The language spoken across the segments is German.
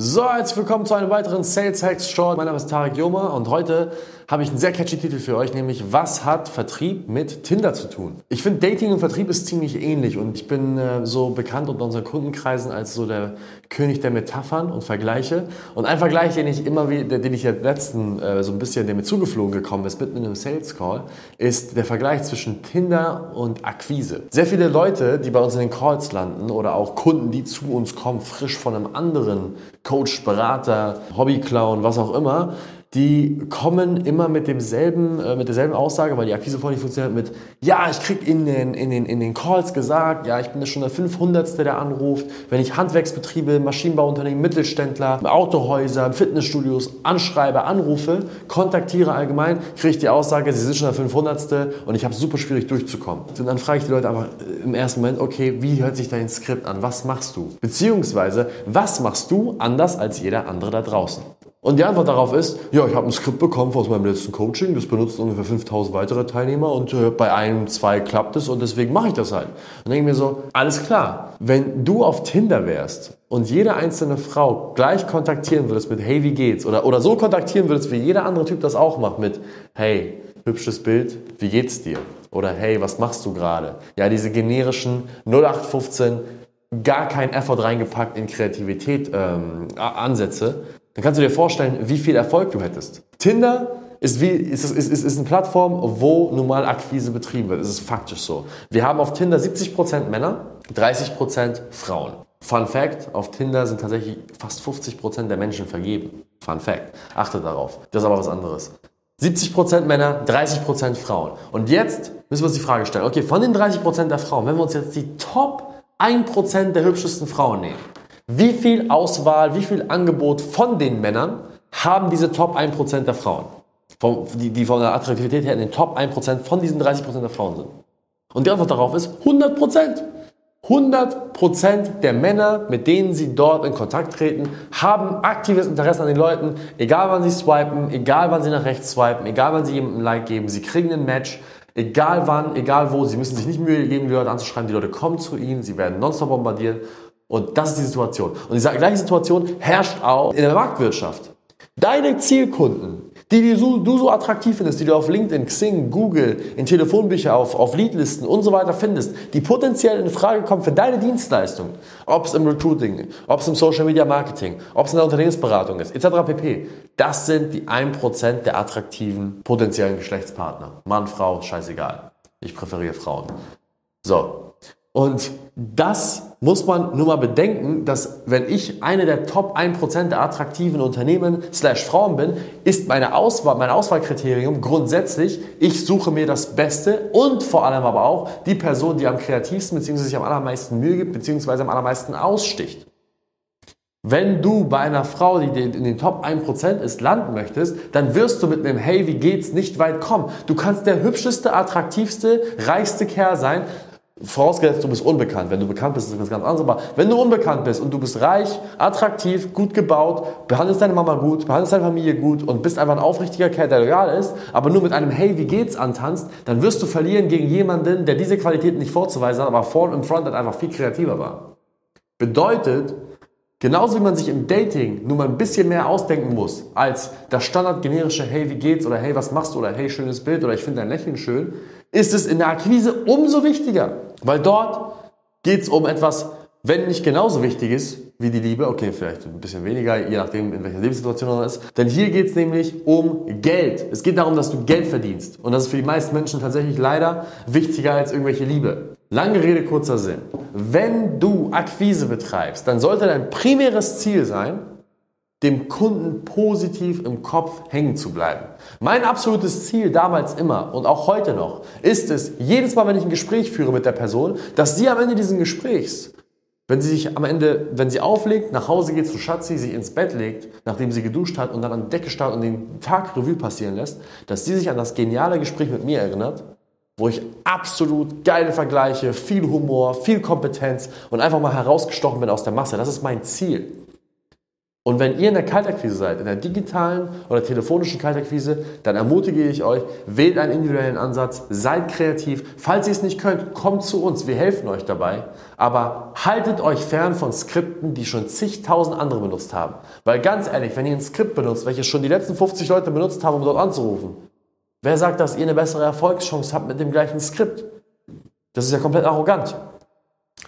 So, herzlich willkommen zu einem weiteren Sales Hacks Short. Mein Name ist Tarek Joma und heute habe ich einen sehr catchy Titel für euch, nämlich Was hat Vertrieb mit Tinder zu tun? Ich finde, Dating und Vertrieb ist ziemlich ähnlich und ich bin äh, so bekannt unter unseren Kundenkreisen als so der König der Metaphern und Vergleiche. Und ein Vergleich, den ich immer wieder, den ich jetzt letzten äh, so ein bisschen, der mir zugeflogen gekommen ist, mitten in einem Sales Call, ist der Vergleich zwischen Tinder und Akquise. Sehr viele Leute, die bei uns in den Calls landen oder auch Kunden, die zu uns kommen, frisch von einem anderen Coach, Berater, Hobbyclown, was auch immer, die kommen immer mit demselben, äh, mit derselben Aussage, weil die Akquise vorher nicht funktioniert, mit, ja, ich krieg in den, in, den, in den Calls gesagt, ja, ich bin schon der 500. der anruft, wenn ich Handwerksbetriebe, Maschinenbauunternehmen, Mittelständler, Autohäuser, Fitnessstudios anschreibe, anrufe, kontaktiere allgemein, kriege ich die Aussage, sie sind schon der 500. und ich habe super schwierig durchzukommen. Und dann frage ich die Leute aber im ersten Moment, okay, wie hört sich dein Skript an? Was machst du? Beziehungsweise, was machst du anders als jeder andere da draußen? Und die Antwort darauf ist, ja, ich habe ein Skript bekommen aus meinem letzten Coaching, das benutzen ungefähr 5000 weitere Teilnehmer und äh, bei einem, zwei klappt es und deswegen mache ich das halt. Und denke mir so, alles klar, wenn du auf Tinder wärst und jede einzelne Frau gleich kontaktieren würdest mit, hey, wie geht's? Oder, oder so kontaktieren würdest, wie jeder andere Typ das auch macht mit, hey, hübsches Bild, wie geht's dir? Oder hey, was machst du gerade? Ja, diese generischen 0815, gar kein Effort reingepackt in Kreativität ähm, Ansätze, dann kannst du dir vorstellen, wie viel Erfolg du hättest. Tinder ist, wie, ist, ist, ist, ist eine Plattform, wo normal Akquise betrieben wird. Es ist faktisch so. Wir haben auf Tinder 70% Männer, 30% Frauen. Fun Fact, auf Tinder sind tatsächlich fast 50% der Menschen vergeben. Fun Fact. Achtet darauf. Das ist aber was anderes. 70% Männer, 30% Frauen. Und jetzt müssen wir uns die Frage stellen, okay, von den 30% der Frauen, wenn wir uns jetzt die Top 1% der hübschesten Frauen nehmen, wie viel Auswahl, wie viel Angebot von den Männern haben diese Top 1% der Frauen? Von, die, die von der Attraktivität her in den Top 1% von diesen 30% der Frauen sind. Und die Antwort darauf ist 100%. 100% der Männer, mit denen sie dort in Kontakt treten, haben aktives Interesse an den Leuten, egal wann sie swipen, egal wann sie nach rechts swipen, egal wann sie jemandem ein Like geben, sie kriegen ein Match, egal wann, egal wo, sie müssen sich nicht Mühe geben, die Leute anzuschreiben, die Leute kommen zu ihnen, sie werden nonstop bombardiert und das ist die Situation. Und diese gleiche Situation herrscht auch in der Marktwirtschaft. Deine Zielkunden, die, die du, du so attraktiv findest, die du auf LinkedIn, Xing, Google, in Telefonbücher, auf, auf Leadlisten und so weiter findest, die potenziell in Frage kommen für deine Dienstleistung, ob es im Recruiting, ob es im Social Media Marketing, ob es in der Unternehmensberatung ist, etc. pp. Das sind die 1% der attraktiven potenziellen Geschlechtspartner. Mann, Frau, scheißegal. Ich präferiere Frauen. So, und das muss man nur mal bedenken, dass wenn ich eine der Top 1% der attraktiven Unternehmen slash Frauen bin, ist meine Auswahl, mein Auswahlkriterium grundsätzlich, ich suche mir das Beste und vor allem aber auch die Person, die am kreativsten bzw. sich am allermeisten Mühe gibt bzw. am allermeisten aussticht. Wenn du bei einer Frau, die in den Top 1% ist, landen möchtest, dann wirst du mit einem Hey, wie geht's nicht weit kommen. Du kannst der hübscheste, attraktivste, reichste Kerl sein, Vorausgesetzt, du bist unbekannt. Wenn du bekannt bist, ist das ganz anders. Aber wenn du unbekannt bist und du bist reich, attraktiv, gut gebaut, behandelst deine Mama gut, behandelst deine Familie gut und bist einfach ein aufrichtiger Kerl, der loyal ist, aber nur mit einem Hey, wie geht's antanzt, dann wirst du verlieren gegen jemanden, der diese Qualitäten nicht vorzuweisen hat, aber vorn im Frontend einfach viel kreativer war. Bedeutet, Genauso wie man sich im Dating nur mal ein bisschen mehr ausdenken muss als das standard generische Hey, wie geht's oder Hey, was machst du oder Hey, schönes Bild oder ich finde dein Lächeln schön, ist es in der Akquise umso wichtiger, weil dort geht es um etwas, wenn nicht genauso wichtig ist wie die Liebe, okay, vielleicht ein bisschen weniger, je nachdem, in welcher Lebenssituation man ist. Denn hier geht es nämlich um Geld. Es geht darum, dass du Geld verdienst. Und das ist für die meisten Menschen tatsächlich leider wichtiger als irgendwelche Liebe. Lange Rede, kurzer Sinn. Wenn du Akquise betreibst, dann sollte dein primäres Ziel sein, dem Kunden positiv im Kopf hängen zu bleiben. Mein absolutes Ziel damals immer und auch heute noch ist es, jedes Mal, wenn ich ein Gespräch führe mit der Person, dass sie am Ende dieses Gesprächs, wenn sie sich am Ende, wenn sie auflegt, nach Hause geht zu Schatzi, sich ins Bett legt, nachdem sie geduscht hat und dann an die Decke starrt und den Tag Revue passieren lässt, dass sie sich an das geniale Gespräch mit mir erinnert, wo ich absolut geile Vergleiche, viel Humor, viel Kompetenz und einfach mal herausgestochen bin aus der Masse. Das ist mein Ziel. Und wenn ihr in der Kaltakquise seid, in der digitalen oder telefonischen Kaltakquise, dann ermutige ich euch, wählt einen individuellen Ansatz, seid kreativ. Falls ihr es nicht könnt, kommt zu uns, wir helfen euch dabei. Aber haltet euch fern von Skripten, die schon zigtausend andere benutzt haben. Weil ganz ehrlich, wenn ihr ein Skript benutzt, welches schon die letzten 50 Leute benutzt haben, um dort anzurufen, wer sagt, dass ihr eine bessere Erfolgschance habt mit dem gleichen Skript? Das ist ja komplett arrogant.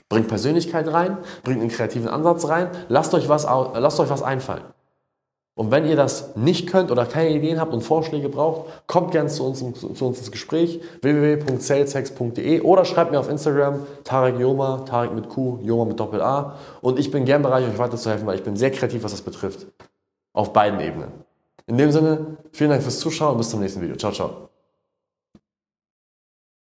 Bringt Persönlichkeit rein, bringt einen kreativen Ansatz rein, lasst euch was, lasst euch was einfallen. Und wenn ihr das nicht könnt oder keine Ideen habt und Vorschläge braucht, kommt gerne zu uns, zu uns ins Gespräch www.saleshex.de oder schreibt mir auf Instagram Tarek Joma, Tarek mit Q, Joma mit Doppel A. Und ich bin gern bereit, euch weiterzuhelfen, weil ich bin sehr kreativ, was das betrifft. Auf beiden Ebenen. In dem Sinne, vielen Dank fürs Zuschauen und bis zum nächsten Video. Ciao, ciao.